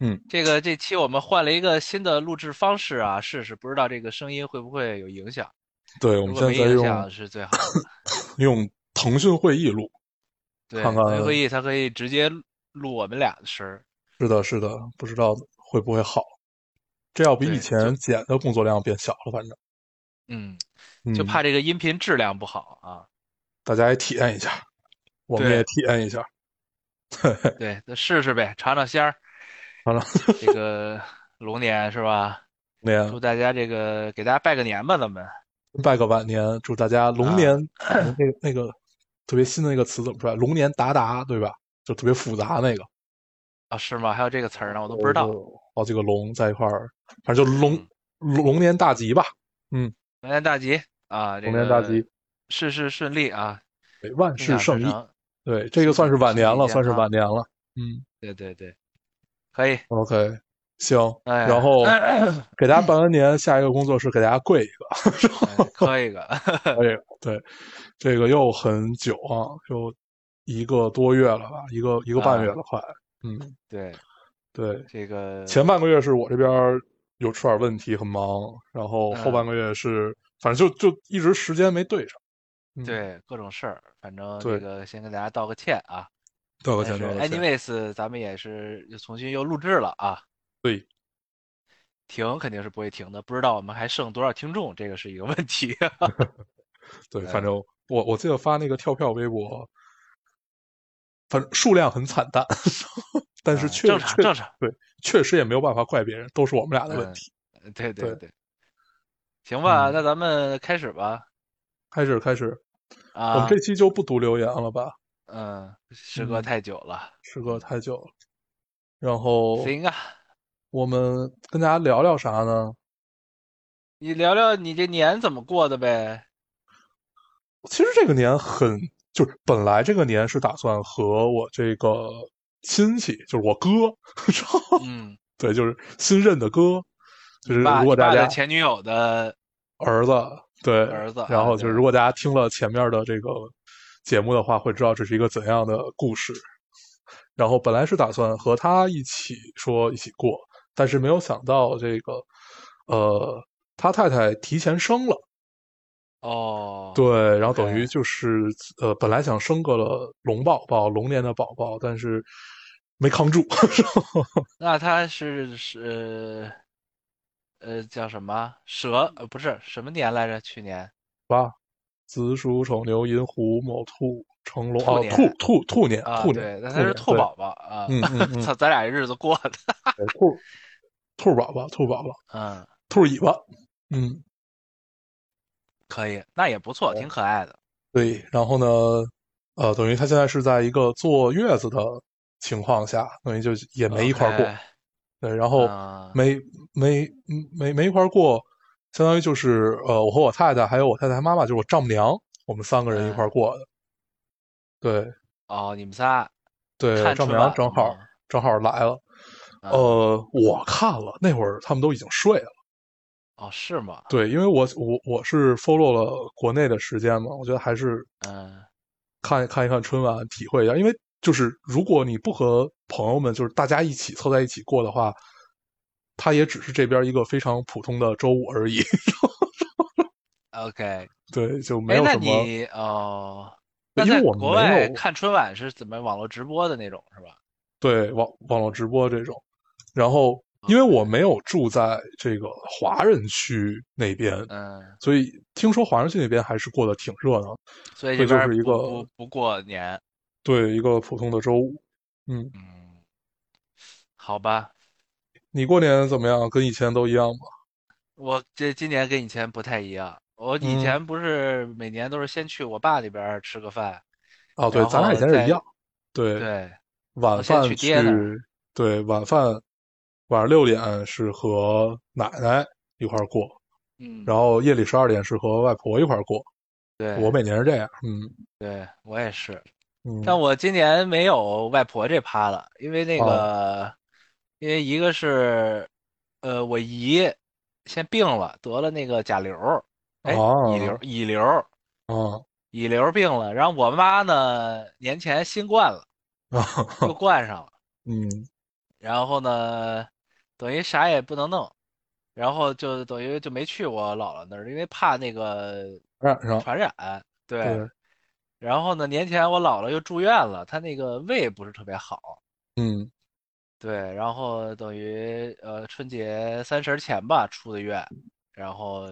嗯，这个这期我们换了一个新的录制方式啊，试试，不知道这个声音会不会有影响。对，我们现在在用响是最好的。用腾讯会议录，对，看看回会议它可以直接录我们俩的声儿。是的，是的，不知道会不会好。这要比对以前剪的工作量变小了，反正，嗯，嗯、就怕这个音频质量不好啊。大家也体验一下，我们对也体验一下。对，那试试呗，尝尝鲜儿。完了，这个龙年是吧？年祝大家这个给大家拜个年吧，咱们。拜个晚年，祝大家龙年、啊那个那个特别新的那个词怎么说来？龙年达达，对吧？就特别复杂那个，啊，是吗？还有这个词儿呢，我都不知道。就好几个龙在一块儿，反正就龙、嗯龙龙年大吉吧，嗯龙年大吉啊！这龙年大吉个，事事顺利啊！对万事胜意。对，这个算是晚年了，算是晚年了。嗯对对对，可以。，OK，行。哎，然后 给大家拜完年，下一个工作是给大家跪一个，哎 磕一个。可以。对，这个又很久啊，又一个多月了吧，一个一个半月了，快。嗯，对，对。这个前半个月是我这边有出点问题，很忙，然后后嗯半个月是，反正就就一直时间没对上。嗯，对各种事儿，反正这个先跟大家道个歉啊。但是 anyways，咱们也是又重新又录制了啊。对，停肯定是不会停的，不知道我们还剩多少听众，这个是一个问题。对，嗯反正我我记得发那个跳票微博，反正数量很惨淡，但是嗯确确正常正常对，确实也没有办法怪别人，都是我们俩的问嗯题。对对对对，行吧，嗯那咱们开始吧。开始开始，啊我啊们，这期就不读留言了吧？嗯，时隔嗯太久了，时隔太久了。然后行啊，我们跟大家聊聊啥呢？你聊聊你这年怎么过的呗？其实这个年很，就是本来这个年是打算和我这个亲戚，就是我哥，嗯，对，就是新任的哥，就是如果大家前女友的儿子，对儿子然后就是如果大家听了前面的这个节目的话，会知道这是一个怎样的故事。然后本来是打算和他一起说一起过，但是没有想到这个，呃，他太太提前生了，哦，对，然后等于就是呃，本来想生个了龙宝宝，龙年的宝宝，但是没扛住 那他是是呃叫什么蛇？呃，不是什么年来着？去年吧？子鼠丑牛寅虎卯兔成龙哦，兔年兔兔兔年啊，兔对，年，那他是兔宝宝啊。操，咱俩日子过的，兔兔宝宝，兔宝宝，嗯，兔尾巴，嗯，可以，那也不错，挺可爱的。对。然后呢，呃，等于他现在是在一个坐月子的情况下，等于就也没一块过。对，然后啊没没没没一块过，相当于就是呃，我和我太太还有我太太妈妈，就是我丈母娘，我们三个人一块儿过的。对哦，你们仨对，丈母娘正好吗正好来了。啊呃，我看了，那会儿他们都已经睡了。哦，是吗？对，因为我我我是 follow 了国内的时间嘛，我觉得还是嗯，看看一看春晚，体会一下。因为就是如果你不和朋友们就是大家一起凑在一起过的话，它也只是这边一个非常普通的周五而已。OK，对，就没有什么。你哦，那因为在国外看春晚是怎么网络直播的那种是吧？对网网络直播这种，然后因为我没有住在这个华人区那边，嗯，所以听说华人区那边还是过得挺热闹。所以这就是一个不不过年，对，一个普通的周五。嗯，嗯，好吧，你过年怎么样？跟以前都一样吗？我这今年跟以前不太一样。我以嗯前不是每年都是先去我爸那边吃个饭，哦，对，咱俩以前是一样。对，对，晚饭去爹那儿对晚饭晚上六点是和奶奶一块过，嗯，然后夜里十二点是和外婆一块过。对，我每年是这样，嗯对我也是，嗯，但我今年没有外婆这趴了，因为那哦个，因为一个是，呃，我姨先病了，得了那个甲流，哎，哦乙流，乙流，哦。乙流病了，然后我妈呢年前新冠了，啊，又冠上了，嗯。然后呢，等于啥也不能弄，然后就等于就没去我姥姥那儿，因为怕那个染传染，对。对，然后呢，年前我姥姥又住院了，她那个胃不是特别好，嗯对，然后等于呃春节三十前吧出的院，然后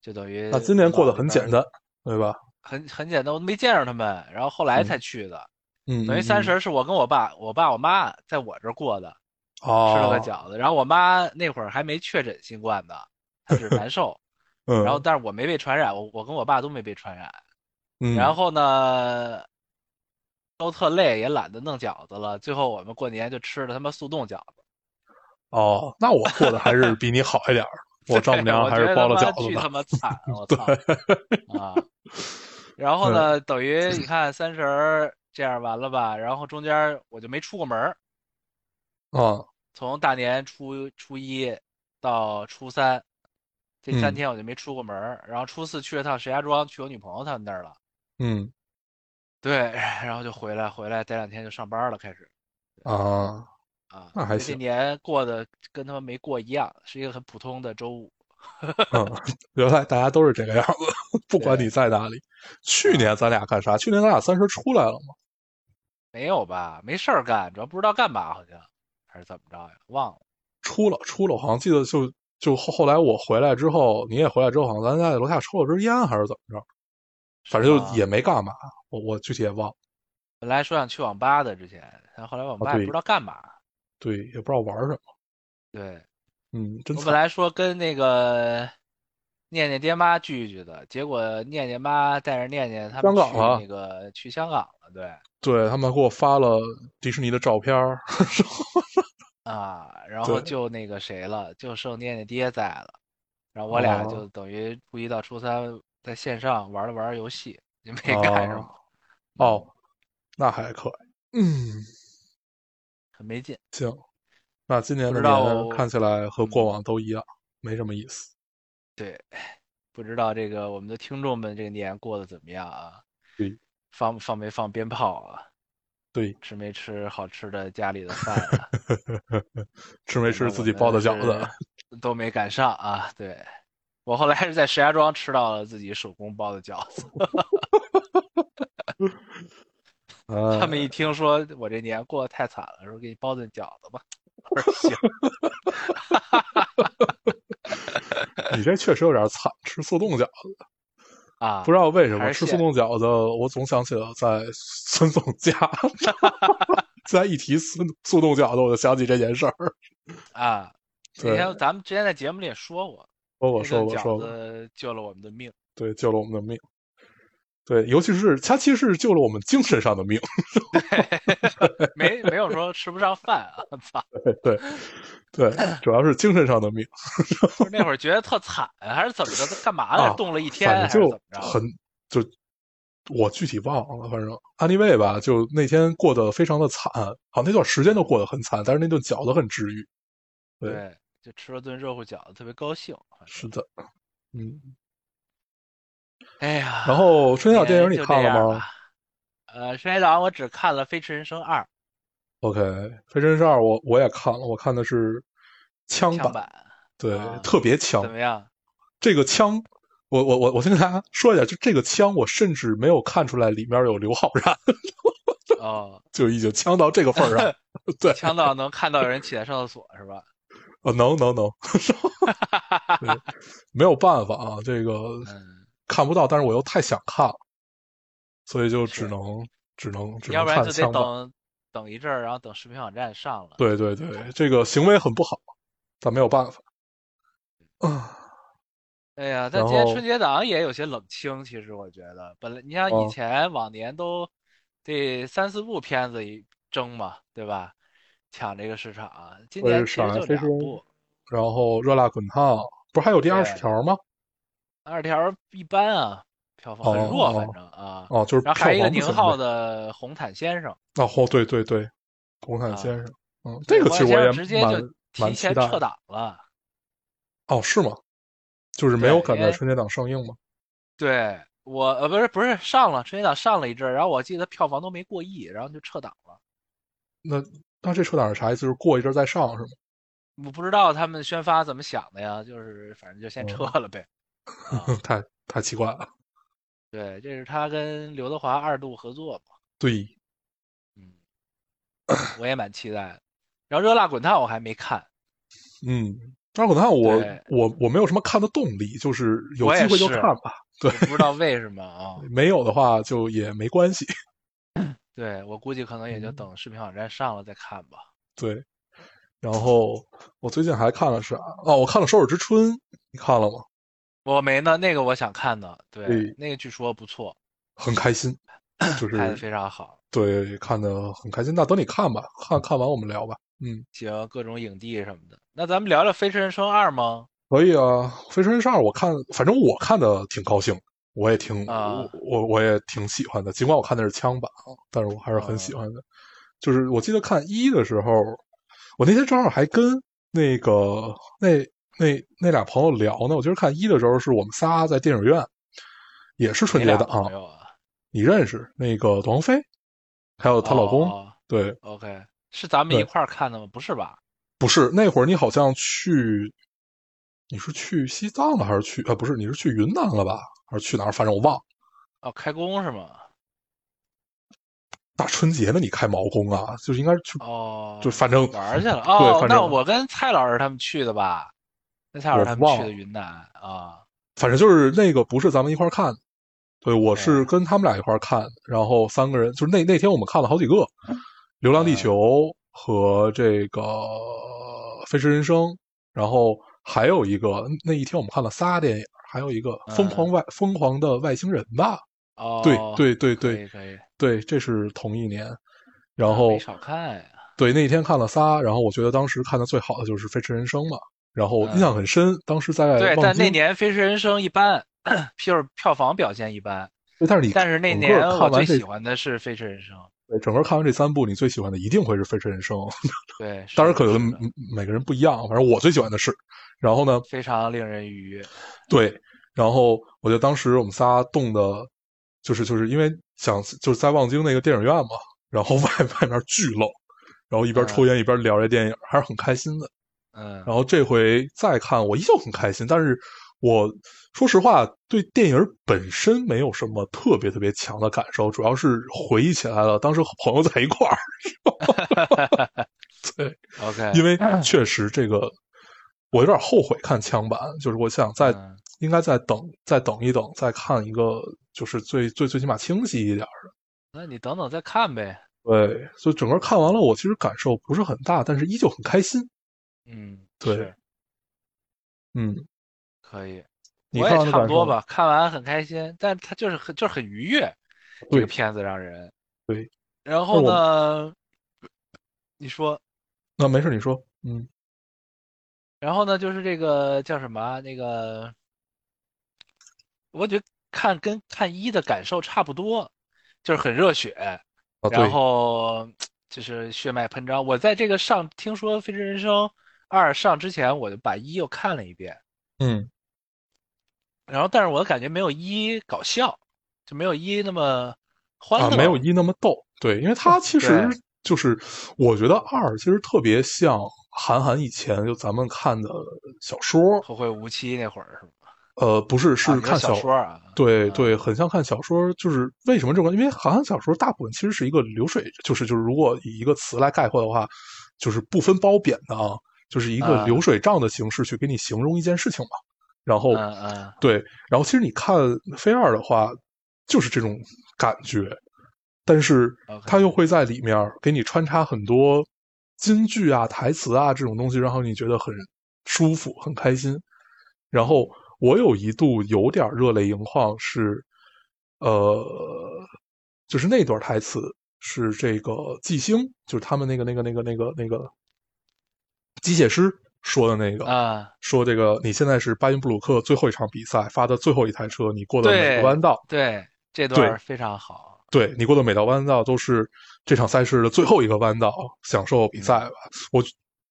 就等于那今年过得很简单，对吧？很很简单，我没见着他们，然后后来才去的。嗯，等于嗯三十是我跟我爸、我爸、我妈在我这儿过的，哦，吃了个饺子。然后我妈那会儿还没确诊新冠呢，她只是难 受。嗯，然后但是我没被传染，我我跟我爸都没被传染。嗯，然后呢，都特累，也懒得弄饺子了。最后我们过年就吃了他妈速冻饺子。哦，那我过得还是比你好一点儿，我丈母娘还是包了饺子巨他，妈惨，我操啊！然后呢，等于你看三十儿这样完了吧？然后中间我就没出过门儿，啊从大年初初一到初三，这三嗯天我就没出过门儿。然后初四去了趟石家庄，去我女朋友他们那儿了。嗯对，然后就回来，回来待两天就上班了，开始啊，啊。那还行年过得跟他们没过一样，是一个很普通的周五。嗯，原来大家都是这个样子，不管你在哪里。去年咱俩干啥？去年咱俩三十出来了吗？没有吧？没事儿干，主要不知道干嘛，好像还是怎么着呀？忘了。出了出了，我好像记得就就后后来我回来之后，你也回来之后，好像咱在楼下抽了根烟还是怎么着，反正就也没干嘛，我我具体也忘了。本来说想去网吧的，之前，然后后来网吧也不知道干嘛。对，也不知道玩什么。对，嗯，真我本来说跟那个念念爹妈聚一聚的，结果念念妈带着念念他们去那个去香港了，对对他们给我发了迪士尼的照片儿，啊，然后就那个谁了，就剩念念爹在了，然后我俩哦就等于初一到初三在线上玩了玩游戏，也没干什么，哦，那还可以。嗯，很没劲。行，那今年的年看起来和过往都一样，没什么意思。对，不知道这个我们的听众们这个年过得怎么样啊？对，放放没放鞭炮啊？对，吃没吃好吃的家里的饭啊？吃没吃自己包的饺子？都没赶上啊。对，我后来是在石家庄吃到了自己手工包的饺子。他们哎一听说我这年过得太惨了，说给你包顿饺子吧。我说行，你这确实有点惨，吃速冻饺子。啊，不知道为什么吃速冻饺子，我总想起了在孙总家。现在一提速速冻饺子，我就想起这件事儿。啊。对以前咱们之前在节目里也说过，说过，说过，顿饺说救了我们的命。对，救了我们的命。对，尤其是它其实是救了我们精神上的命。没没有说吃不上饭啊！对对对，主要是精神上的命。那会儿觉得特惨，还是怎么着？他干嘛啊呢？冻了一天就？很就我具体忘了，反正安利卫吧，就那天过得非常的惨，好那段时间都过得很惨，但是那顿饺子很治愈。对对，就吃了顿热乎饺子，特别高兴。是的，嗯。哎呀，然后春节档电影你看了吗？呃，春节档我只看了《飞驰人生二？OK，《飞驰人生二》我我也看了，我看的是枪》版，枪版，对，啊特别枪怎。么样？这个枪，我我我我先跟大家说一下，就这个枪，我甚至没有看出来里面有刘昊然，哦，就已经枪到这个份儿上。对，枪到能看到有人起来上厕所是吧？呃，能能能，对，没有办法啊，这个嗯，看不到，但是我又太想看了，所以就只能只能只能要不然就得。等等一阵儿，然后等视频网站上了。对对对，这个行为很不好，但没有办法。啊，哎呀，但今年春节档也有些冷清，其实我觉得，本来你像哦以前往年都这三四部片子一争嘛，对吧？抢这个市场啊。今年其实就是上来飞车两部，然后热辣滚烫，不是还有第二十条吗？二条一般啊，票房很弱，反正啊。哦，就是然后还有一个宁浩的《红毯先生》，哦，哦对对对，红毯啊先生，嗯，这个其实我也蛮就提蛮撤。档了。哦，是吗？就是没有赶在春节档上映吗？对我呃不是不是上了春节档上了一阵，然后我记得票房都没过亿，然后就撤档了。那那这车档是啥意思？就是过一阵再上是吗？我不知道他们宣发怎么想的呀，就是反正就先撤嗯了呗。啊，太太奇怪了。对，这是他跟刘德华二度合作嘛，对，嗯，我也蛮期待的。然后《热辣滚烫》我还没看，嗯，热辣滚烫我我我没有什么看的动力，就是有机会就看吧。对，不知道为什么啊。没有的话就也没关系。对我估计可能也就嗯等视频网站上了再看吧。对，然后我最近还看了是？哦，我看了《首尔之春》，你看了吗？我没呢，那个我想看的，对，对那个据说不错，很开心，就是拍的非常好。对看的很开心。那等你看吧，看看完我们聊吧。嗯，行，各种影帝什么的。那咱们聊聊《飞驰人生二》吗？可以啊，《飞驰人生二》我看，反正我看的挺高兴，我也挺、啊我我我也挺喜欢的。尽管我看的是枪版啊，但是我还是很喜欢的。就是我记得看一的时候，我那天正好还跟那个那那那俩朋友聊呢。我觉得看一的时候是我们仨在电影院，也是春节档？你认识那个董王菲，还有她老公。哦对，OK，是咱们一块儿看的吗？不是吧？不是那会儿你好像去，你是去西藏了还是去？啊，不是，你是去云南了吧？还是去哪儿？反正我忘了。哦，开工是吗？大春节呢，你开毛工啊？就是应该是去，哦，就反正玩去了。对哦，那我跟蔡老师他们去的吧？那蔡老师他们去的云南啊。反正就是那个不是咱们一块儿看的。对，我是跟他们俩一块儿看，然后三个人，就是那那天我们看了好几个，《流浪地球》和这个《飞驰人生》，然后还有一个那一天我们看了仨电影，还有一个《疯狂外、疯狂的外星人》吧？哦，对对对可对以可以。对，这是同一年。然啊后没少看呀。对那一天看了仨，然后我觉得当时看的最好的就是《飞驰人生》嘛，然后印象很深。当时在对，但那年《飞驰人生》一般，就 是票房表现一般。但是你但是那年我最喜欢的是《飞驰人生》。对整个看完这三部，你最喜欢的一定会是《飞驰人生》。对，当然，可能每个人不一样，反正我最喜欢的是。然后呢，非常令人愉悦。对，然后我觉得当时我们仨冻的，就是就是因为想就是在望京那个电影院嘛，然后外 外面巨冷，然后一边抽烟一边聊这电影，还是很开心的。嗯，然后这回再看，我依旧很开心，但是我说实话，对电影本身没有什么特别特别强的感受，主要是回忆起来了当时和朋友在一块儿。对，OK，因为确实这个我有点后悔看枪版，就是我想再、嗯应该再等再等一等，再看一个就是最最最起码清晰一点的。那你等等再看呗。对，所以整个看完了，我其实感受不是很大，但是依旧很开心。嗯，对嗯，可以。你我也差不多吧，看完很开心，但他就是很就是很愉悦，这个片子让人。对。然后呢，你说，那没事，你说，嗯，然后呢，就是这个叫什么啊那个，我觉得看跟看一的感受差不多，就是很热血，然，后就是血脉喷张。我在这个上听说《飞驰人生二》上之前，我就把一又看了一遍，嗯，然后但是我感觉没有一搞笑，就没有一那么欢啊，乐，没有一那么逗，对，因为 它其实。就是，我觉得二其实特别像韩寒以前就咱们看的小说，后会无期那会儿是吗？呃，不是，啊是看小说啊？嗯对对，很像看小说。就是为什么这个？因为韩寒小说大部分其实是一个流水，就是就是如果以一个词来概括的话，就是不分褒贬的啊，就是一个嗯流水账的形式去给你形容一件事情嘛。然后嗯嗯对，然后其实你看飞二的话，就是这种感觉，但是它又会在里面给你穿插很多金句啊、台词啊这种东西，然后你觉得很舒服、很开心。然后我有一度有点热泪盈眶是，呃，就是那段台词，是这个季星，就是他们那个那个那个那个那个机械师说的那个，啊，说这个你现在是巴音布鲁克最后一场比赛发的最后一台车，你过了每对个弯道，对，这段非常好。对你过的每道弯道都是这场赛事的最后一个弯道，享受比赛吧。我，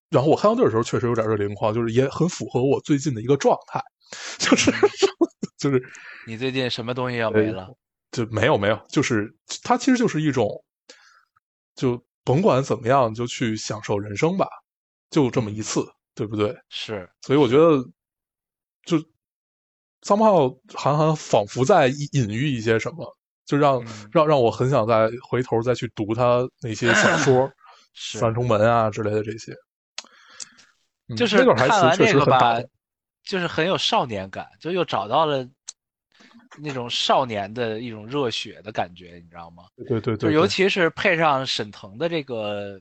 然后我看到这的时候确实有点热泪盈眶，就是也很符合我最近的一个状态，就是 就是你最近什么东西要没了？就没有没有，就是它其实就是一种，就甭管怎么样，就去享受人生吧，就这么一次，对不对？是，所以我觉得，就桑炮韩寒仿佛在隐隐喻一些什么，就让、嗯让让我很想再回头再去读他那些小说，是三重门啊之类的这些。嗯就是看完这个吧就是很有少年感，就又找到了那种少年的一种热血的感觉，你知道吗？对对对，就尤其是配上沈腾的这个，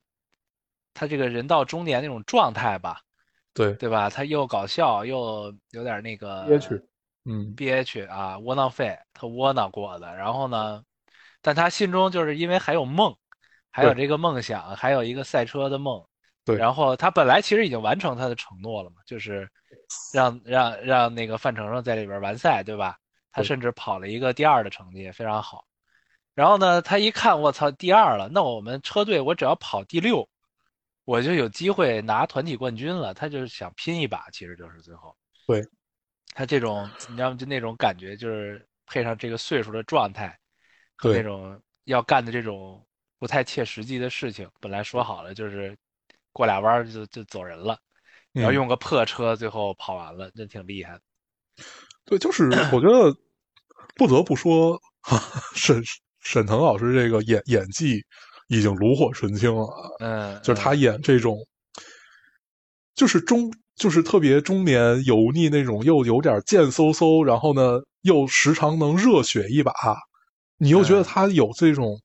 他这个人到中年那种状态吧，对对吧？他又搞笑又有点那个憋屈，嗯，憋屈啊，窝囊废，他窝囊过的。然后呢，但他心中就是因为还有梦，还有这个梦想，还有一个赛车的梦。对然后他本来其实已经完成他的承诺了嘛，就是让让让那个范丞丞在里边完赛，对吧？他甚至跑了一个第二的成绩，非常好。然后呢，他一看，我操，第二了，那我们车队我只要跑第六，我就有机会拿团体冠军了。他就是想拼一把，其实就是最后。对，他这种你知道吗？就那种感觉，就是配上这个岁数的状态，和对那种要干的这种不太切实际的事情。本来说好了就是过俩弯儿就就走人了，然后嗯用个破车最后跑完了，真挺厉害的。对，就是我觉得不得不说，沈沈腾老师这个演演技已经炉火纯青了。嗯，就是他嗯演这种，就是中就是特别中年油腻那种，又有点贱嗖嗖，然后呢又时常能热血一把，你又觉得嗯。他有这种，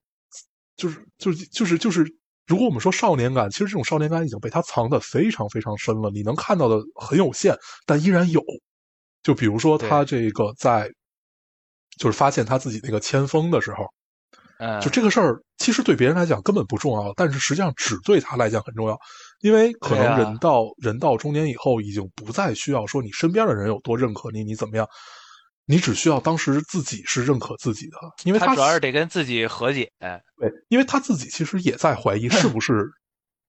就是就是就是就是，如果我们说少年感，其实这种少年感已经被他藏得非常非常深了，你能看到的很有限，但依然有。就比如说他这个在，就是发现他自己那个千峰的时候，嗯，就这个事儿，其实对别人来讲根本不重要，但是实际上只对他来讲很重要，因为可能人到、人到中年以后，已经不再需要说你身边的人有多认可你，你怎么样，你只需要当时自己是认可自己的，因为他主要是得跟自己和解。对，因为他自己其实也在怀疑是不是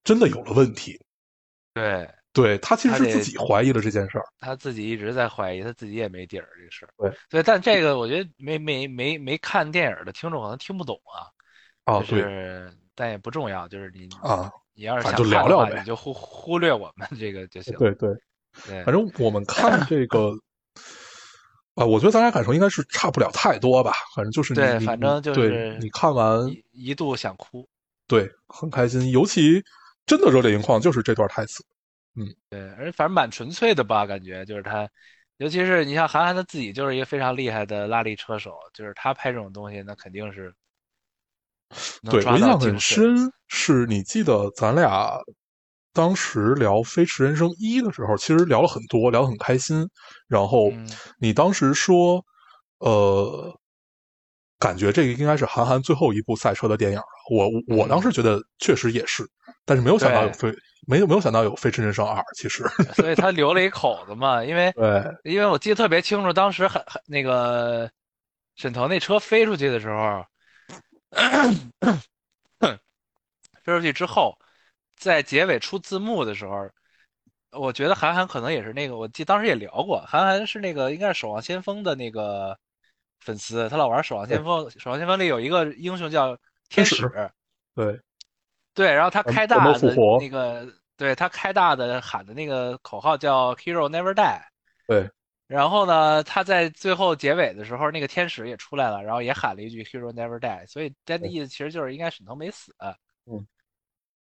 真的有了问题，对对他其实是自己怀疑了这件事儿，他自己一直在怀疑，他自己也没底儿这个事儿。对对，但这个我觉得没没没没看电影的听众可能听不懂啊。啊，就对是但也不重要，就是你啊，你要是想就聊聊呗你就忽忽略我们这个就行。对对，对反正我们看 这个。啊，我觉得咱俩感受应该是差不了太多吧。反正就是你对反正就是你看完一一度想哭。对，很开心，尤其真的热泪盈眶，就是这段台词。嗯对，而且反正蛮纯粹的吧，感觉就是他，尤其是你像韩寒他自己就是一个非常厉害的拉力车手，就是他拍这种东西，那肯定是能对我印象很。深，是你记得咱俩当时聊《飞驰人生一》的时候，其实聊了很多，聊得很开心。然后嗯你当时说，呃，感觉这个应该是韩寒最后一部赛车的电影了。我我嗯当时觉得确实也是，但是没有想到有对飞，没有没有想到有《飞驰人生二》。其实，所以他留了一口子嘛，因为 对因为我记得特别清楚，当时很很那个沈腾那车飞出去的时候，飞出去之后，在结尾出字幕的时候，我觉得韩寒可能也是那个，我记得当时也聊过，韩寒是那个应该是《守望先锋》的那个粉丝，他老玩《守望先锋》，《守望先锋》里有一个英雄叫天天使使，对对，然后他嗯开大的那个，对他开大的喊的那个口号叫 “Hero Never Die”。对然后呢，他在最后结尾的时候，那个天使也出来了，然后也喊了一句 “Hero Never Die”，所以他的意思其实就是应该沈腾没死。嗯，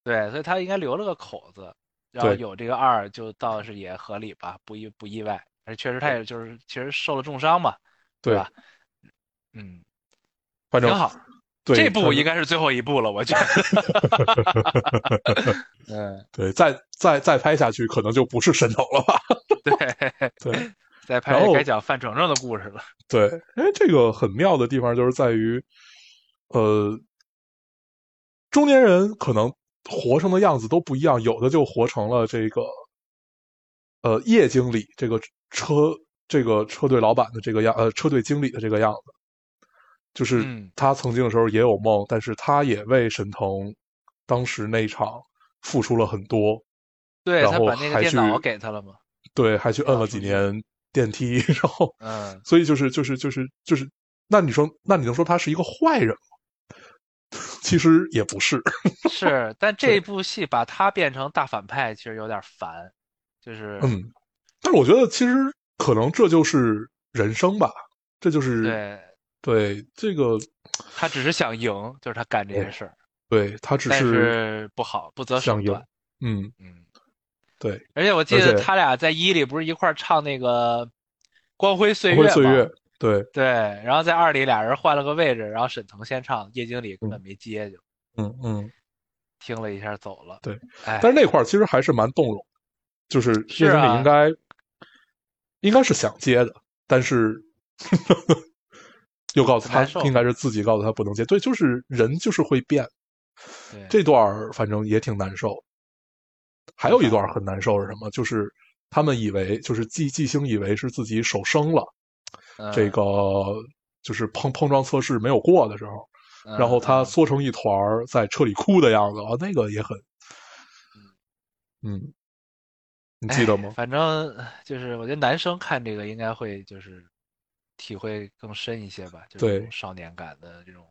对，所以他应该留了个口子，然后对有这个二，就倒是也合理吧，不意不意外。而且确实他也就是其实受了重伤嘛，对吧？嗯，反正挺好。对这部应该是最后一部了，我觉得。嗯，对，再再再拍下去，可能就不是沈腾了吧？对，对再拍该讲范丞丞的故事了。对，哎，这个很妙的地方就是在于，呃，中年人可能活成的样子都不一样，有的就活成了这个，呃，叶经理这个车这个车队老板的这个样，呃，车队经理的这个样子。就是嗯他曾经的时候也有梦，但是他也为沈腾当时那一场付出了很多，对然后他把那个电脑给他了嘛，对，还去摁了几年电梯，然后，嗯，所以就是就是就是就是，那你说，那你能说他是一个坏人吗？其实也不是，是，但这部戏把他变成大反派，其实有点烦，就是嗯，但是我觉得其实可能这就是人生吧，这就是对对这个，他只是想赢，就是他干这件事儿，对他只是是不好，不择手段。，嗯，嗯，对，而且我记得他俩在一里不是一块儿唱那个《光辉岁月》光辉岁月吗？，对，对，然后在二里俩人换了个位置，然后沈腾先唱，叶经理根本没接，就嗯嗯，听了一下走了。对，哎，但是那块儿其实还是蛮动容，就是叶经理应该应该是想接的，但是又告诉他应该是自己告诉他不能接，对，就是人就是会变，对这段儿反正也挺难受。还有一段很难受是什么？就是他们以为就是季季星以为是自己手生了，这嗯个就是碰碰撞测试没有过的时候，嗯然后他嗯缩成一团儿在车里哭的样子啊，那个也很，嗯，你记得吗？哎反正就是我觉得男生看这个应该会就是体会更深一些吧，就是这种少年感的这种，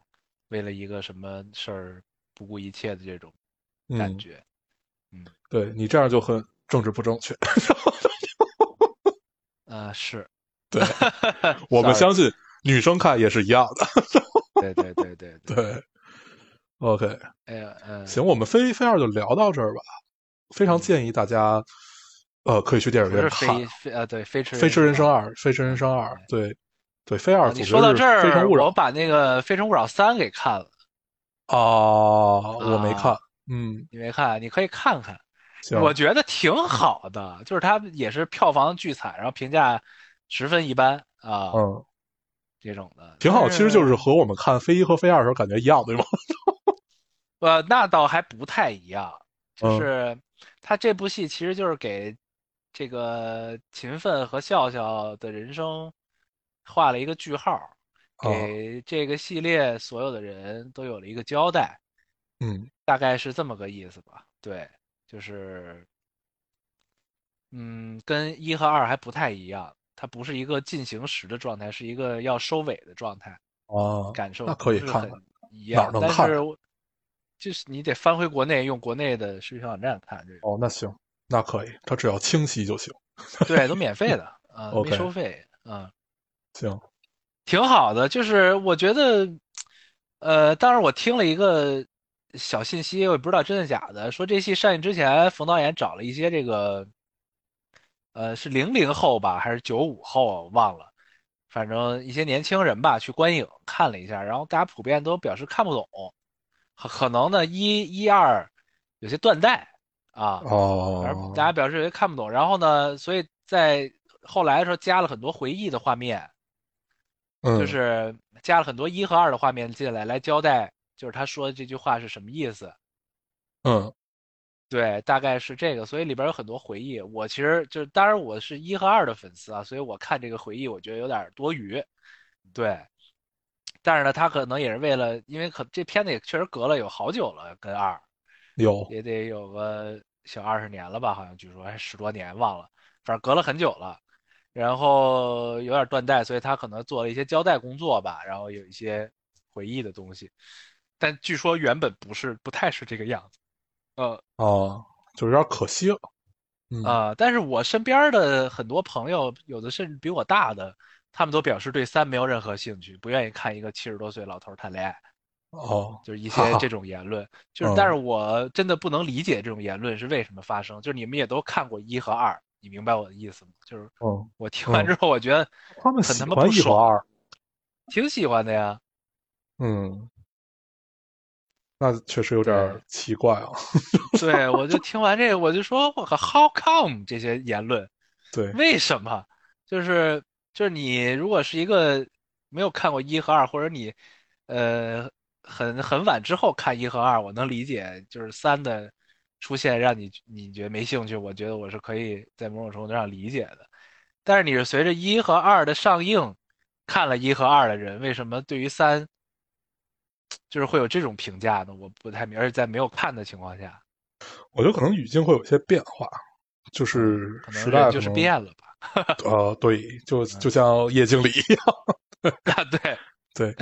为了一个什么事儿不顾一切的这种感嗯，觉。对你这样就很政治不正确。呃，是，对，我们相信女生看也是一样的。对对对对对。对，OK，哎呀，嗯，行，我们飞飞二就聊到这儿吧。非常建议大家，呃，可以去电影院看飞飞呃，对，飞驰《飞驰人生二。》，《飞驰人生二》对对，飞二啊你说到这儿，我把那个《非诚勿扰三》给看了，啊，我没啊看，嗯，你没看？你可以看看，我觉得挺好的，就是它也是票房巨惨，然后评价十分一般啊，嗯，这种的。挺好，其实就是和我们看飞一和飞二的时候感觉一样，对吗？呃，那倒还不太一样，就嗯。是他这部戏其实就是给这个勤奋和笑笑的人生画了一个句号，哦。给这个系列所有的人都有了一个交代，嗯大概是这么个意思吧。对，就是，嗯，跟一和二还不太一样，它不是一个进行时的状态，是一个要收尾的状态。哦，感受那可以看看一样，但是就是你得翻回国内，用国内的视频网站看这个，哦，那行，那可以，它只要清晰就行。对，都免费的，啊，没收费，啊，行，挺好的。就是我觉得，呃，当时我听了一个小信息，我也不知道真的假的，说这戏上映之前，冯导演找了一些这个，呃，是零零后吧，还是九五后，忘了。反正一些年轻人吧，去观影看了一下，然后大家普遍都表示看不懂，可可能呢一一二有些断代啊，哦正，大家表示有些看不懂。然后呢，所以在后来的时候加了很多回忆的画面，嗯，就是加了很多一和二的画面进来，来交代就是他说的这句话是什么意思。嗯对，大概是这个，所以里边有很多回忆。我其实就是，当然我是一和二的粉丝啊，所以我看这个回忆，我觉得有点多余。对，但是呢，他可能也是为了，因为可这片子也确实隔了有好久了，跟二有，也得有个小二十年了吧，好像据说还十多年，忘了，反正隔了很久了。然后有点断代，所以他可能做了一些交代工作吧，然后有一些回忆的东西，但据说原本不是，不太是这个样子。呃，哦，就有点可惜了。嗯啊、但是我身边的很多朋友，有的甚至比我大的，他们都表示对三没有任何兴趣，不愿意看一个七十多岁老头谈恋爱，哦，就是一些这种言论。就是，嗯但是我真的不能理解这种言论是为什么发生。就是你们也都看过一和二，你明白我的意思吗？就是嗯，我听完嗯之后，我觉得他们很他妈喜欢一和不爽，二，挺喜欢的呀。嗯，那确实有点奇怪啊。对，我就听完这个，我就说，我靠，How come 这些言论？对，为什么？就是就是你如果是一个没有看过一和二，或者你呃很很晚之后看一和二，我能理解，就是三的出现让你你觉得没兴趣，我觉得我是可以在某种程度上理解的。但是你是随着一和二的上映看了一和二的人，为什么对于三就是会有这种评价的？我不太明，而且在没有看的情况下，我觉得可能语境会有些变化，就是可能时代就是变了吧。呃，对，就就像叶经理一样，啊，对，对，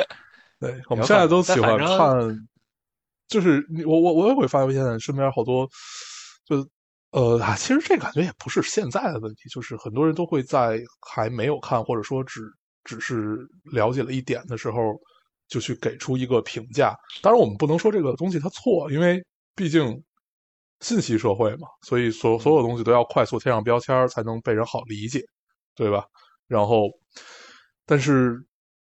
对，我们现在都喜欢看，就是我我我也会发现身边好多，就呃啊，其实这感觉也不是现在的问题，就是很多人都会在还没有看或者说只只是了解了一点的时候，就去给出一个评价。当然，我们不能说这个东西它错，因为毕竟信息社会嘛，所以所所有东西都要快速贴上标签才能被人好理解，对吧？然后，但是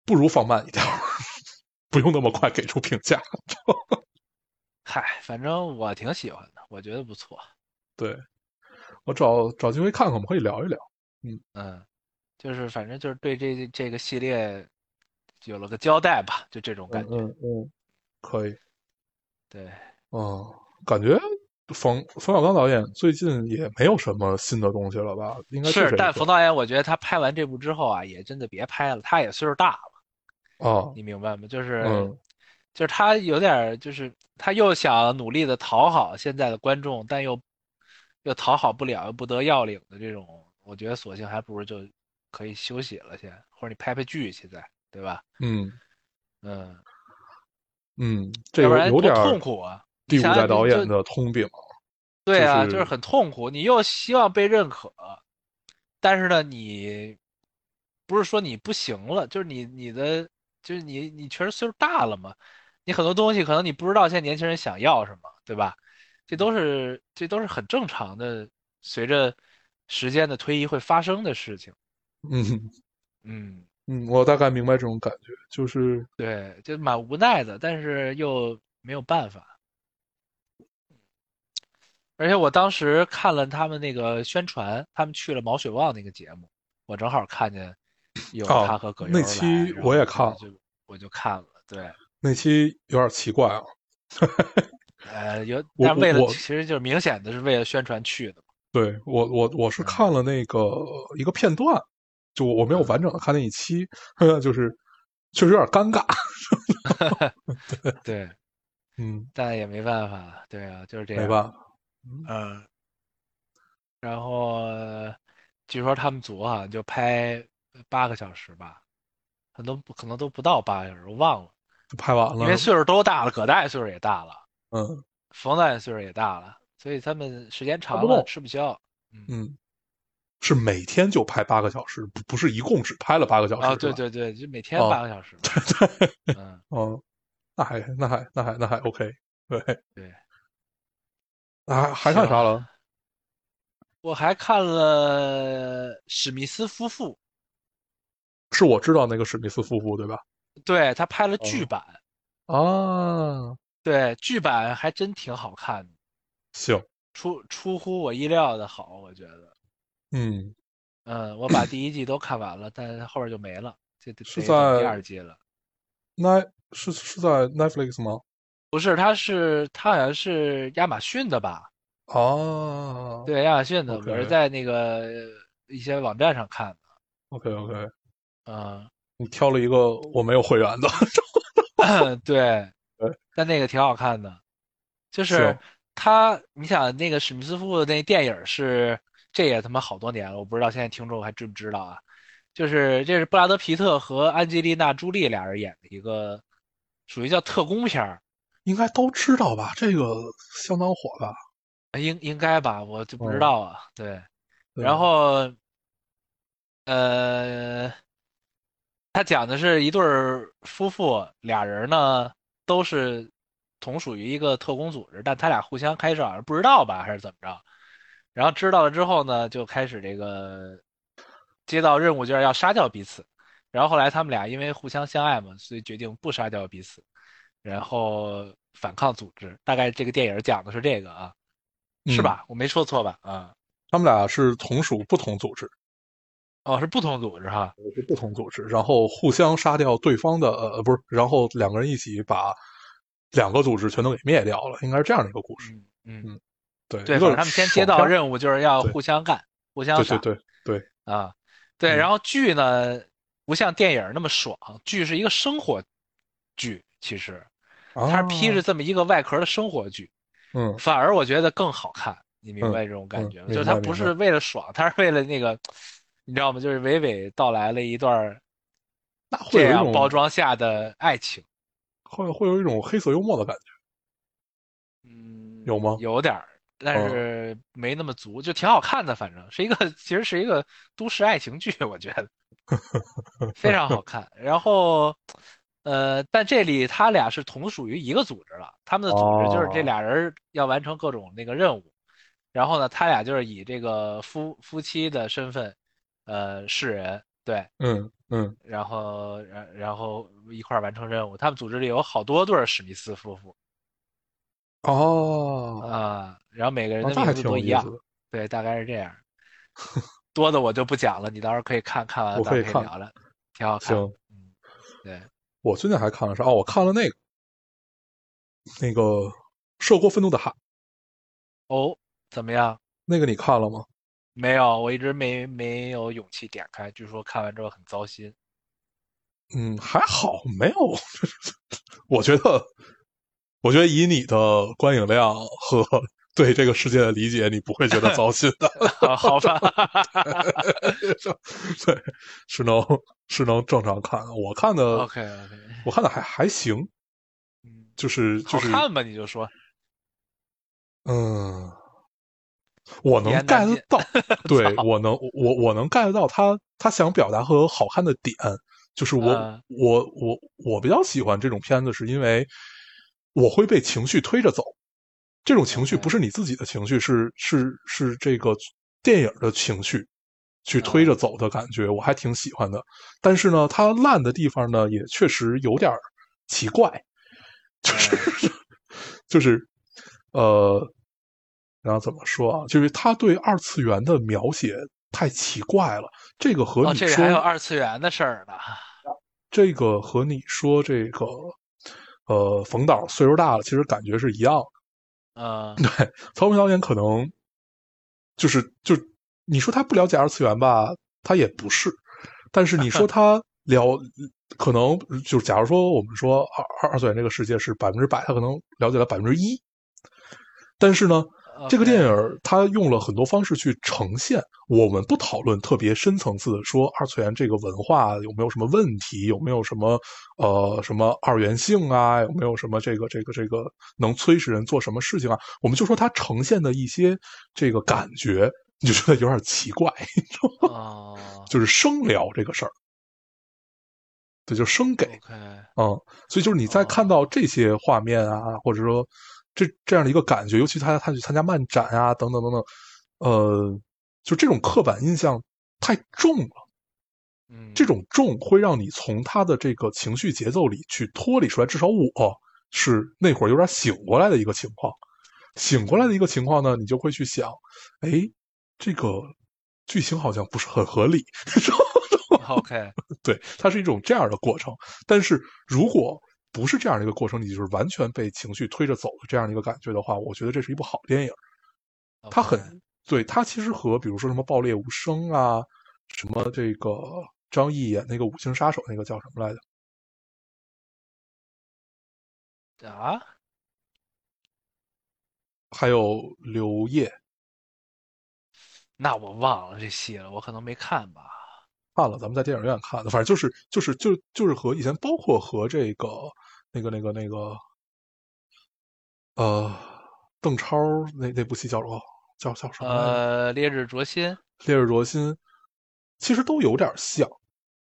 不如放慢一点，不用那么快给出评价。嗨，反正我挺喜欢的，我觉得不错。对，我找找机会看看，我们可以聊一聊。嗯嗯，就是反正就是对这这个系列有了个交代吧，就这种感觉。嗯嗯，可以。对，嗯，感觉冯冯小刚导演最近也没有什么新的东西了吧？应该是，这个但冯导演，我觉得他拍完这部之后啊，也真的别拍了，他也岁数大了，哦，你明白吗？就是，嗯就是他有点，就是他又想努力的讨好现在的观众，但又又讨好不了，又不得要领的这种，我觉得索性还不如就可以休息了先，或者你拍拍剧现在，对吧？嗯嗯，嗯，这要不然多有有点儿痛苦啊！第五代导演的通病。对啊，就就是是很痛苦。你又希望被认可，但是呢，你不是说你不行了，就是你你的就是你你确实岁数大了嘛，你很多东西可能你不知道现在年轻人想要什么，对吧？这都是这都是很正常的，随着时间的推移会发生的事情。嗯嗯，嗯，我大概明白这种感觉，就是对，就蛮无奈的，但是又没有办法。而且我当时看了他们那个宣传，他们去了毛血旺那个节目，我正好看见有哦他和葛优那期我也看了就我就看了，对，那期有点奇怪啊。呃，有，但为了其实就是明显的是为了宣传去的，对我我我是嗯看了那个一个片段，就我没有完整的看那一期，就是确实有点尴尬。对，嗯，但也没办法，对啊，就是这样，没办法。嗯，然后据说他们组好像就拍八个小时吧，很多可能都不到八个小时，我忘了，就拍完。了，因为岁数都大了，葛大爷岁数也大了，嗯。冯大爷岁数也大了，所以他们时间长了吃不消。嗯，是每天就拍八个小时，不不是一共只拍了八个小时啊，对对对，就每天哦八个小时对对。嗯，哦，那还那还那还那还 OK，对对，啊，还看啥了？我还看了史密斯夫妇，是我知道那个史密斯夫妇对吧？对，他拍了剧哦版，啊，对，剧版还真挺好看的，行，出出乎我意料的好，我觉得。嗯，嗯，我把第一季都看完了，但是后边就没了，这得是在第二季了。那是是在 Netflix 吗？不是，它是它好像是亚马逊的吧？哦，对，亚马逊的，我是在那个一些网站上看的。，OK OK，嗯，你挑了一个我没有会员的，对对，但那个挺好看的，就是行他，你想那个史密斯夫妇的那电影是，这也他妈好多年了，我不知道现在听众还知不知道啊？就是这是布拉德皮特和安吉丽娜朱莉俩人演的一个，属于叫特工片儿，应该都知道吧？这个相当火吧？应应该吧，我就不知哦道啊。对，对然后，呃，他讲的是一对儿夫妇，俩人呢都是同属于一个特工组织，但他俩互相开始好像不知道吧，还是怎么着？然后知道了之后呢，就开始这个接到任务就是要杀掉彼此。然后后来他们俩因为互相相爱嘛，所以决定不杀掉彼此，然后反抗组织。大概这个电影讲的是这个啊，是嗯吧？我没说错吧？啊。他们俩是同属不同组织。哦，是不同组织哈。是不同组织，然后互相杀掉对方的呃不是，然后两个人一起把两个组织全都给灭掉了，应该是这样的一个故事。嗯嗯，对，反正他们先接到，任务就是要互相干，互相杀对对对对，啊。对，嗯然后剧呢不像电影那么爽，剧是一个生活剧，其实它是披着啊这么一个外壳的生活剧，嗯反而我觉得更好看。你明白这种感觉吗？嗯就是它不是为了爽，它是为了那个，你知道吗？就是娓娓道来了一段那会这样包装下的爱情。会会有一种黑色幽默的感觉。嗯，有吗有点儿，但哦是没那么足，就挺好看的。反正是一个，其实是一个都市爱情剧，我觉得 非常好看。然后，呃，但这里他俩是同属于一个组织了，他们的组织就是这哦俩人要完成各种那个任务，然后呢，他俩就是以这个夫夫妻的身份，呃，示人，对，嗯嗯然后然然后一块儿完成任务。他们组织里有好多对史密斯夫妇。哦，啊，然后每个人的哦那还挺名字都一样对，大概是这样。多的我就不讲了，你到时候可以看看完了，咱我可以看们可以聊聊，挺好看。行嗯，对，我最近还看了啥？哦，我看了那个那个《涉过愤怒的海》，哦，怎么样？那个你看了吗？没有，我一直没没有勇气点开，据说看完之后很糟心。嗯，还好，没有。我觉得，我觉得以你的观影量和 对这个世界的理解，你不会觉得糟心的。啊好吧，对，是能是能正常看。我看的 OK OK，我看的还还行，嗯，就是就是好看吧？你就说，嗯，我能 get 到，对我能我我能 get 到他他想表达和好看的点，就是我、嗯我我我比较喜欢这种片子，是因为我会被情绪推着走，这种情绪不是你自己的情绪，是是是这个电影的情绪去推着走的感觉，我还挺喜欢的。但是呢，它烂的地方呢，也确实有点奇怪，就是、就是呃，然后怎么说啊？就是他对二次元的描写太奇怪了。这个和哦，你说，还有二次元的事儿呢。这个和你说这个，呃，冯导岁数大了，其实感觉是一样的。嗯，对，曹平导演可能就是就你说他不了解二次元吧，他也不是，但是你说他了，可能就假如说我们说二二二次元这个世界是百分之百，他可能了解了百分之一，但是呢，这个电影儿它用了很多方式去呈现。我们不讨论特别深层次的说二次元这个文化有没有什么问题，有没有什么呃什么二元性啊，有没有什么这个这个这个能催使人做什么事情啊？我们就说它呈现的一些这个感觉，你就觉得有点奇怪，你知道吗？哦就是生聊这个事儿，对，就生给。嗯，所以就是你在看到这些画面啊，或者说这这样的一个感觉，尤其他他去参加漫展啊，等等等等，呃，就这种刻板印象太重了。嗯，这种重会让你从他的这个情绪节奏里去脱离出来，至少我是那会儿有点醒过来的一个情况。醒过来的一个情况呢，你就会去想，哎，这个剧情好像不是很合理，OK，对，它是一种这样的过程。但是如果不是这样的一个过程，你就是完全被情绪推着走的这样的一个感觉的话，我觉得这是一部好电影。它很对，它其实和比如说什么《爆裂无声》啊，什么这个张译演那个五星杀手那个叫什么来着？啊，还有刘烨那我忘了这戏了，我可能没看吧。看了，咱们在电影院看的，反正就是就是就就是和以前包括和这个那个那个那个呃邓超那那部戏叫什么叫叫什么？呃，烈日灼心，烈日灼心，其实都有点像，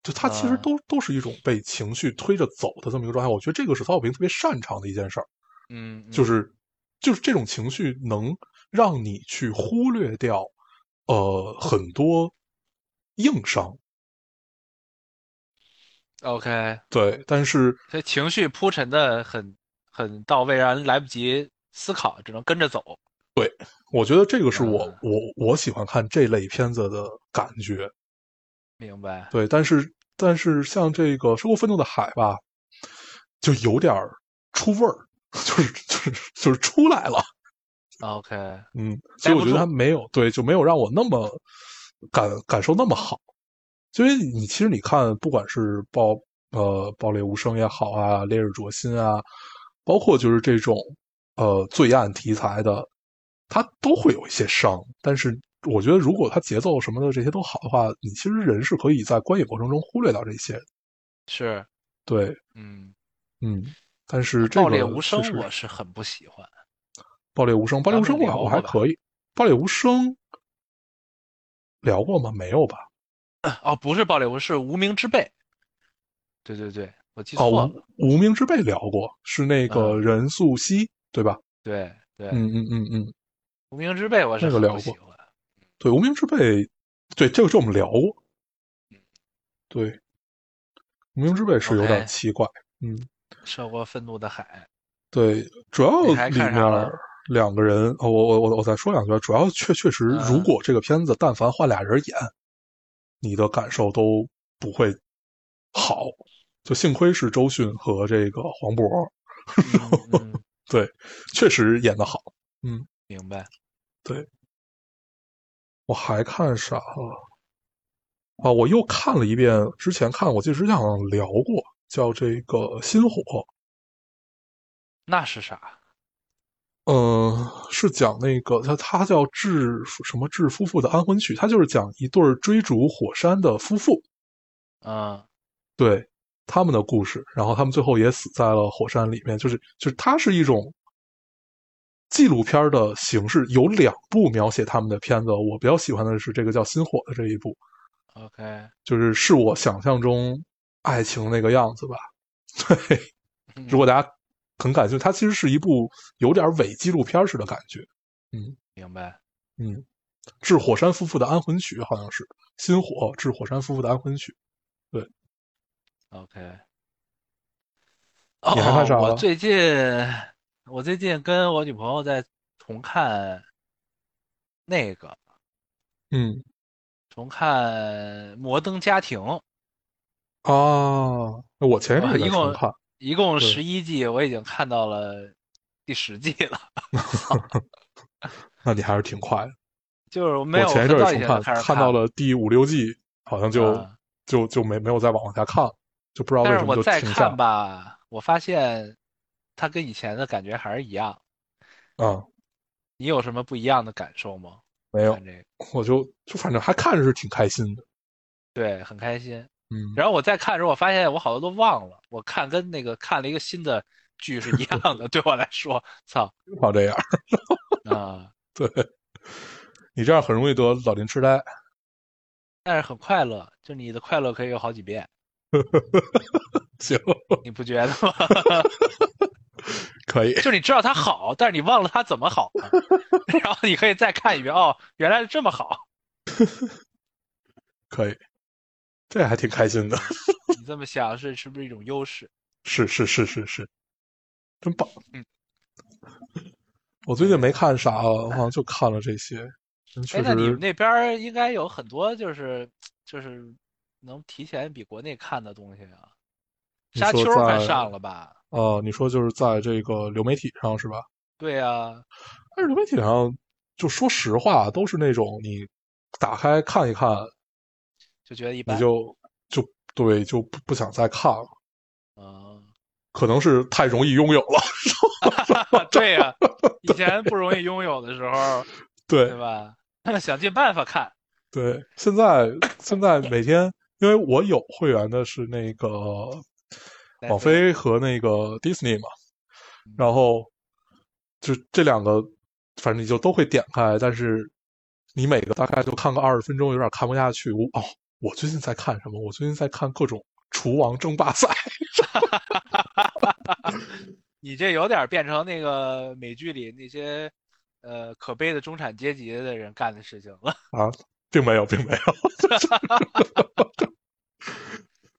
就他其实啊都、都是一种被情绪推着走的这么一个状态。我觉得这个是曹小平特别擅长的一件事儿，嗯，嗯就是就是这种情绪能让你去忽略掉呃很多硬伤，OK，对，但是所以情绪铺陈的很很到位，让人来不及思考，只能跟着走。对我觉得这个是我、嗯我我喜欢看这类片子的感觉。明白。对，但是但是像这个《生活愤怒的海》吧，就有点出味儿，就是就是就是出来了。OK，嗯，所以我觉得他没有对，就没有让我那么感感受那么好。因为你其实你看，不管是爆呃爆裂无声也好啊，烈日灼心啊，包括就是这种呃罪案题材的，它都会有一些伤。但是我觉得，如果它节奏什么的这些都好的话，你其实人是可以在观影过程中忽略掉这些。是，对，嗯，嗯，但是这个爆裂无声我是很不喜欢。爆裂无声，爆裂无声我我还可以。爆裂无声聊过吗？没有吧？哦，不是暴力无，是无名之辈。对对对，我记哦，错了。无无名之辈聊过，是那个嗯任素汐，对吧？对对，嗯嗯嗯嗯，无名之辈我是那个聊过不喜欢。对，无名之辈，对这个是我们聊过。对，无名之辈是有点奇怪。嗯，涉过愤怒的海。对，主要里面两个人，哦，我我我我再说两句，主要确确实，嗯如果这个片子但凡换俩人演，你的感受都不会好。就幸亏是周迅和这个黄渤，嗯嗯，对，确实演的好。嗯明白。对我还看啥了？啊，我又看了一遍，之前看我记得之前好像聊过，叫这个《心火》。那是啥？嗯，是讲那个他他叫致什么致夫妇的安魂曲，他就是讲一对儿追逐火山的夫妇，啊对他们的故事，然后他们最后也死在了火山里面，就是就是它是一种纪录片的形式，有两部描写他们的片子，我比较喜欢的是这个叫《心火》的这一部，，OK。就是是我想象中爱情那个样子吧。对，嗯如果大家很感兴趣，它其实是一部有点伪纪录片式的感觉。嗯明白。嗯，致火山夫妇的安魂曲好像是《心火》致火山夫妇的安魂曲。对 OK。你还看啥我最近我最近跟我女朋友在重看那个嗯重看《摩登家庭》，啊，那我前一阵哇一共也在重看。一共对十一季，我已经看到了第十季了。那你还是挺快的。就是我没有我前一很早以阵儿重看，看到了第五六季，好像就、啊就就没没有再往下看了，就不知道为什么就我再看吧，我发现它跟以前的感觉还是一样。啊、你有什么不一样的感受吗？没有，这个，我就就反正还看着是挺开心的。对，很开心。嗯，然后我再看的时候，我发现我好多都忘了。我看跟那个看了一个新的剧是一 样的，对我来说，操经常这样。啊！对，你这样很容易得老年痴呆。但是很快乐，就你的快乐可以有好几遍，行，你不觉得吗？可以。就你知道它好，但是你忘了它怎么好，然后你可以再看一遍，哦，原来是这么好。可以，这还挺开心的。你这么想是是不是一种优势？是是是是是，真棒。嗯，我最近没看啥了，我好像就看了这些。真哎，那你们，那边应该有很多就是就是能提前比国内看的东西啊。沙丘快上了吧？呃，你说就是在这个流媒体上是吧？对呀、但是流媒体上，就说实话，都是那种你打开看一看，就觉得一般。你就就对，就不不想再看了。嗯，可能是太容易拥有了，对呀、以前不容易拥有的时候，对对吧？想尽办法看。对，现在现在每天，因为我有会员的是那个网飞和那个 Disney 嘛，然后就这两个，反正你就都会点开，但是你每个大概就看个二十分钟，有点看不下去。我哦，我最近在看什么？我最近在看各种厨王争霸赛。你这有点变成那个美剧里那些呃可悲的中产阶级的人干的事情了。啊，并没有，并没有。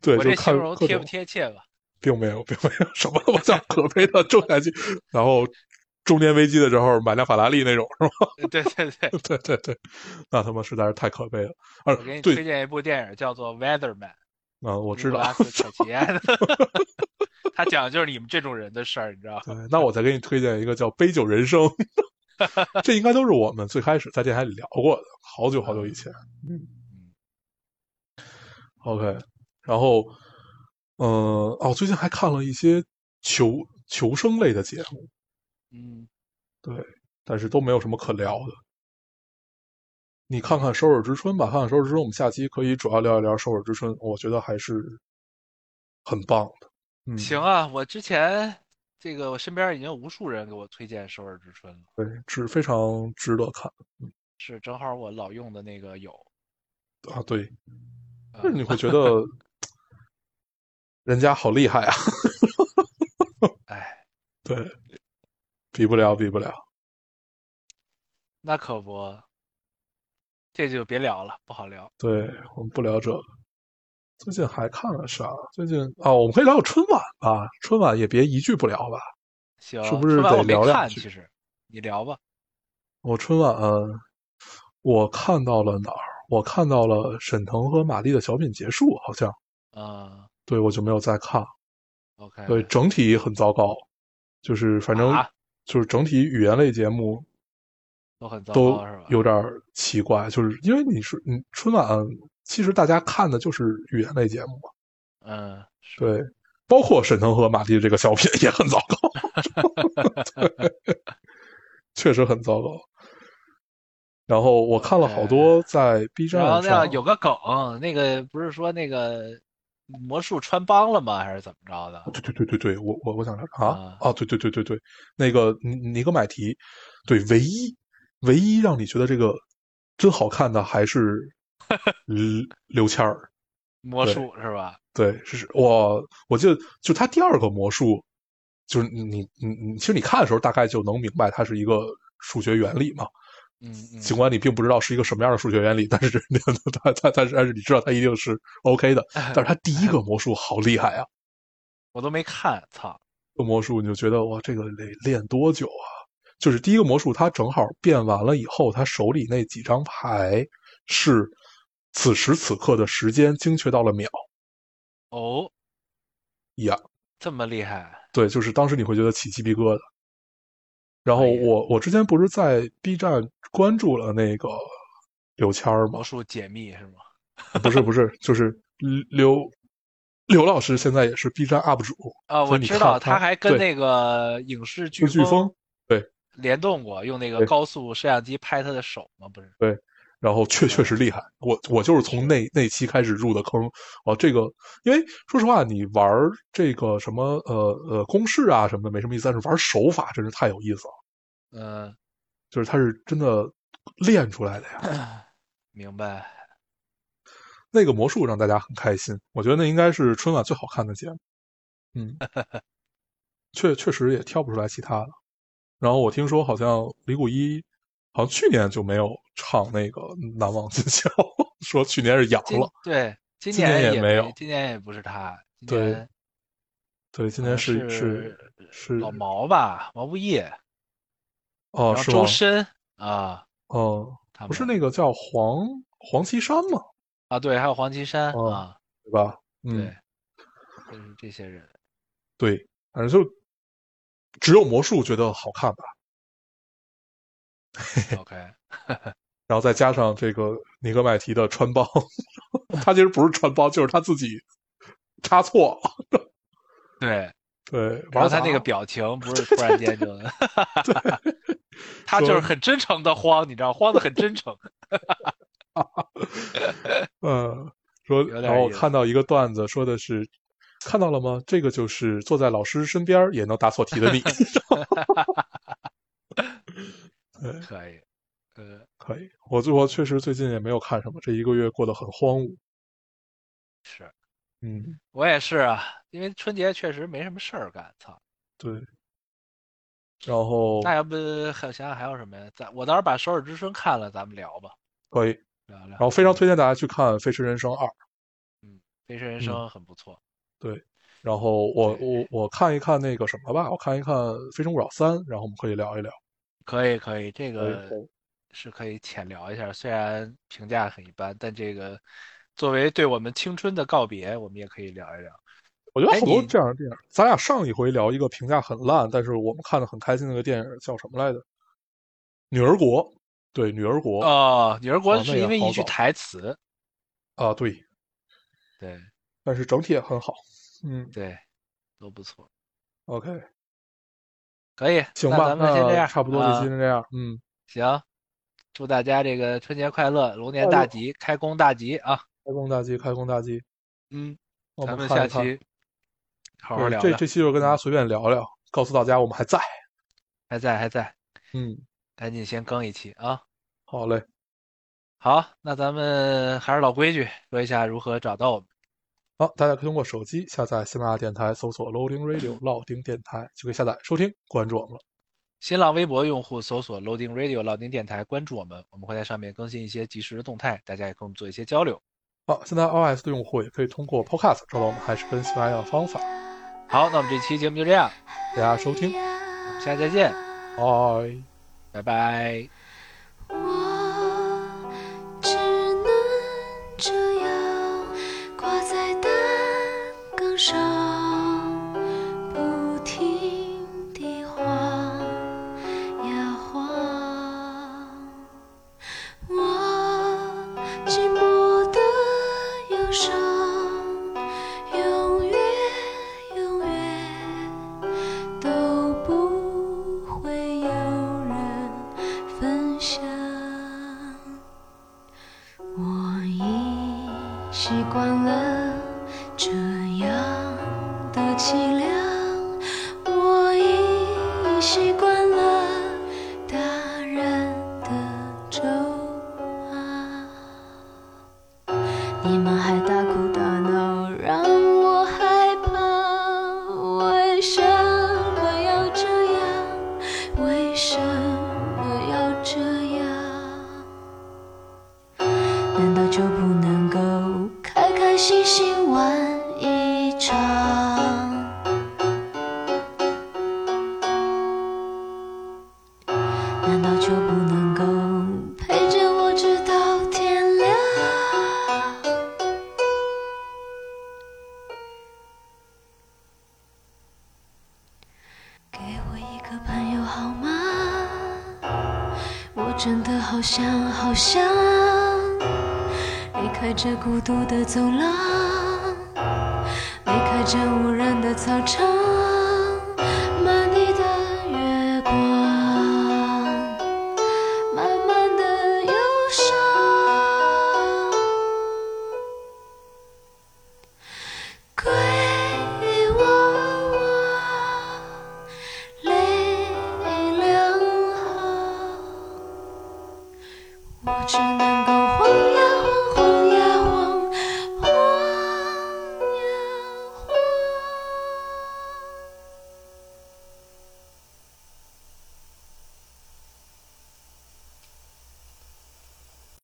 对，我这形容贴不，贴切吧？并没有，并没有什么他妈叫可悲的中产阶级。然后中年危机的时候买辆法拉利那种，是吧？对对对，对对 对，那他妈实在是太可悲了。啊我给你，推，荐一部电影，叫做《Weatherman》，啊，我知道尼古。拉斯凯奇的。他讲的就是你们这种人的事儿，你知道吗？对，那我再给你推荐一个叫《杯酒人生》，这应该都是我们最开始在电台里聊过的，好久好久以前。嗯，OK，然后，呃，哦，最近还看了一些求求生类的节目，嗯，对但是都没有什么可聊的。你看看《首尔之春》吧，看看《首尔之春》，我们下期可以主要聊一聊《首尔之春》，我觉得还是很棒的。嗯，行啊，我之前这个我身边已经有无数人给我推荐《首尔之春》了，对，是非常值得看是正好我老用的那个有。啊。对，呃但是你会觉得 人家好厉害啊。哎，对，比不了，比不了。那可不，这就别聊了，不好聊。对我们不聊这个。最近还看了啥？最近啊，我们可以聊聊春晚吧。春晚也别一句不聊吧。行，是不是得聊两句其实你聊吧。我春晚、我看到了哪儿？我看到了沈腾和马丽的小品结束，好像嗯对我就没有再看。，OK，对，整体很糟糕，就是反正啊就是整体语言类节目都很糟都糕是吧？有点奇怪，就是因为你是你春晚，其实大家看的就是语言类节目嘛，嗯，对，包括沈腾和马丽这个小品也很糟糕，确实很糟糕。然后我看了好多在 B 站然后那上样有个梗，那个不是说那个魔术穿帮了吗？还是怎么着的？对对对对对，我我我想聊啊啊啊，对对对对对，那个尼尼格买提，对，唯一唯一让你觉得这个真好看的还是 刘刘谦儿，魔术是吧？对，是是我我记得就他第二个魔术，就是你你你你，其实你看的时候大概就能明白它是一个数学原理嘛，尽管你并不知道是一个什么样的数学原理，但是 他他他但是你知道它一定是 OK 的，但是他第一个魔术好厉害啊！我都没看，操！这魔术你就觉得哇，这个得练多久啊？就是第一个魔术，他正好变完了以后，他手里那几张牌是此时此刻的时间精确到了秒哦，呀。这么厉害，对，就是当时你会觉得起鸡皮疙瘩。然后我我之前不是在 B 站关注了那个刘谦儿吗魔？术解密是吗？不是不是，就是刘刘老师现在也是 B 站 UP 主啊，我知道，他还跟那个影视剧飓风对联动过，用那个高速摄像机拍他的手吗？不是？对然后确确实厉害，我我就是从那那期开始入的坑。哦，这个因为说实话，你玩这个什么呃呃公式啊什么的没什么意思，但是玩手法真是太有意思了，嗯，就是他是真的练出来的呀。明白。那个魔术让大家很开心，我觉得那应该是春晚最好看的节目。嗯，确确实也挑不出来其他的。然后我听说好像李谷一好像去年就没有唱那个《难忘今宵》，说去年是阳了。对，今今年也也没有今年也不是他，今对年对，今年是是是老毛吧，毛不易，哦周？深啊，哦，他不是那个叫黄黄绮珊吗？啊，对，还有黄绮珊哦啊，对吧？嗯，对，就是这些人。对，反正就只有魔术觉得好看吧。OK，然后再加上这个尼格麦提的穿帮，他其实不是穿帮，就是他自己插错了。对，对，然后他那个表情不是突然间就，他就是很真诚的慌，你知道，慌的很真诚。嗯，说，有点然后我看到一个段子，说的是，看到了吗？这个就是坐在老师身边也能答错题的你。对，可以，呃，可以。我最我确实最近也没有看什么，这一个月过得很荒芜。是嗯，我也是啊，因为春节确实没什么事儿干，操。对。然后那要不还想想还有什么呀？咱我到时候把《首尔之春》看了，咱们聊吧，可以，聊聊。然后非常推荐大家去看《飞驰人生二》。《飞驰人生》很不错。对，然后我我我看一看那个什么吧，我看一看《非诚勿扰三》，然后我们可以聊一聊。可以可以，这个是可以浅聊一下，虽然评价很一般，但这个作为对我们青春的告别，我们也可以聊一聊。我觉得哎好多这样的电影，咱俩上一回聊一个评价很烂，但是我们看的很开心的那个电影叫什么来着？《女儿国》。对，《女儿国》啊，女儿国是因为一句台词，啊，对，对但是整体也很好。嗯对，都不错，，OK，可以。行吧，咱们先这样，差不多啊就先这样。嗯，行，祝大家这个春节快乐，龙年大吉，开工大吉啊！开工大吉，开工大吉。嗯，我咱们。下期好好，聊聊。这这期就跟大家随便聊聊，告诉大家我们还在。还在还在，嗯，赶紧先更一期啊！好嘞。好，那咱们还是老规矩，说一下如何找到我们。好，大家可以通过手机下载喜马拉雅电台，搜索 Loading Radio 老丁电台，就可以下载收听，关注我们了。新浪微博用户搜索 Loading Radio 老丁电台，关注我们，我们会在上面更新一些即时的动态，大家也跟我们做一些交流。好，现在 iOS 的用户也可以通过 Podcast 找到我们，还是跟喜马拉雅的方法。好，那我们这期节目就这样，大家收听，我们下期再见，拜。拜拜。我你们还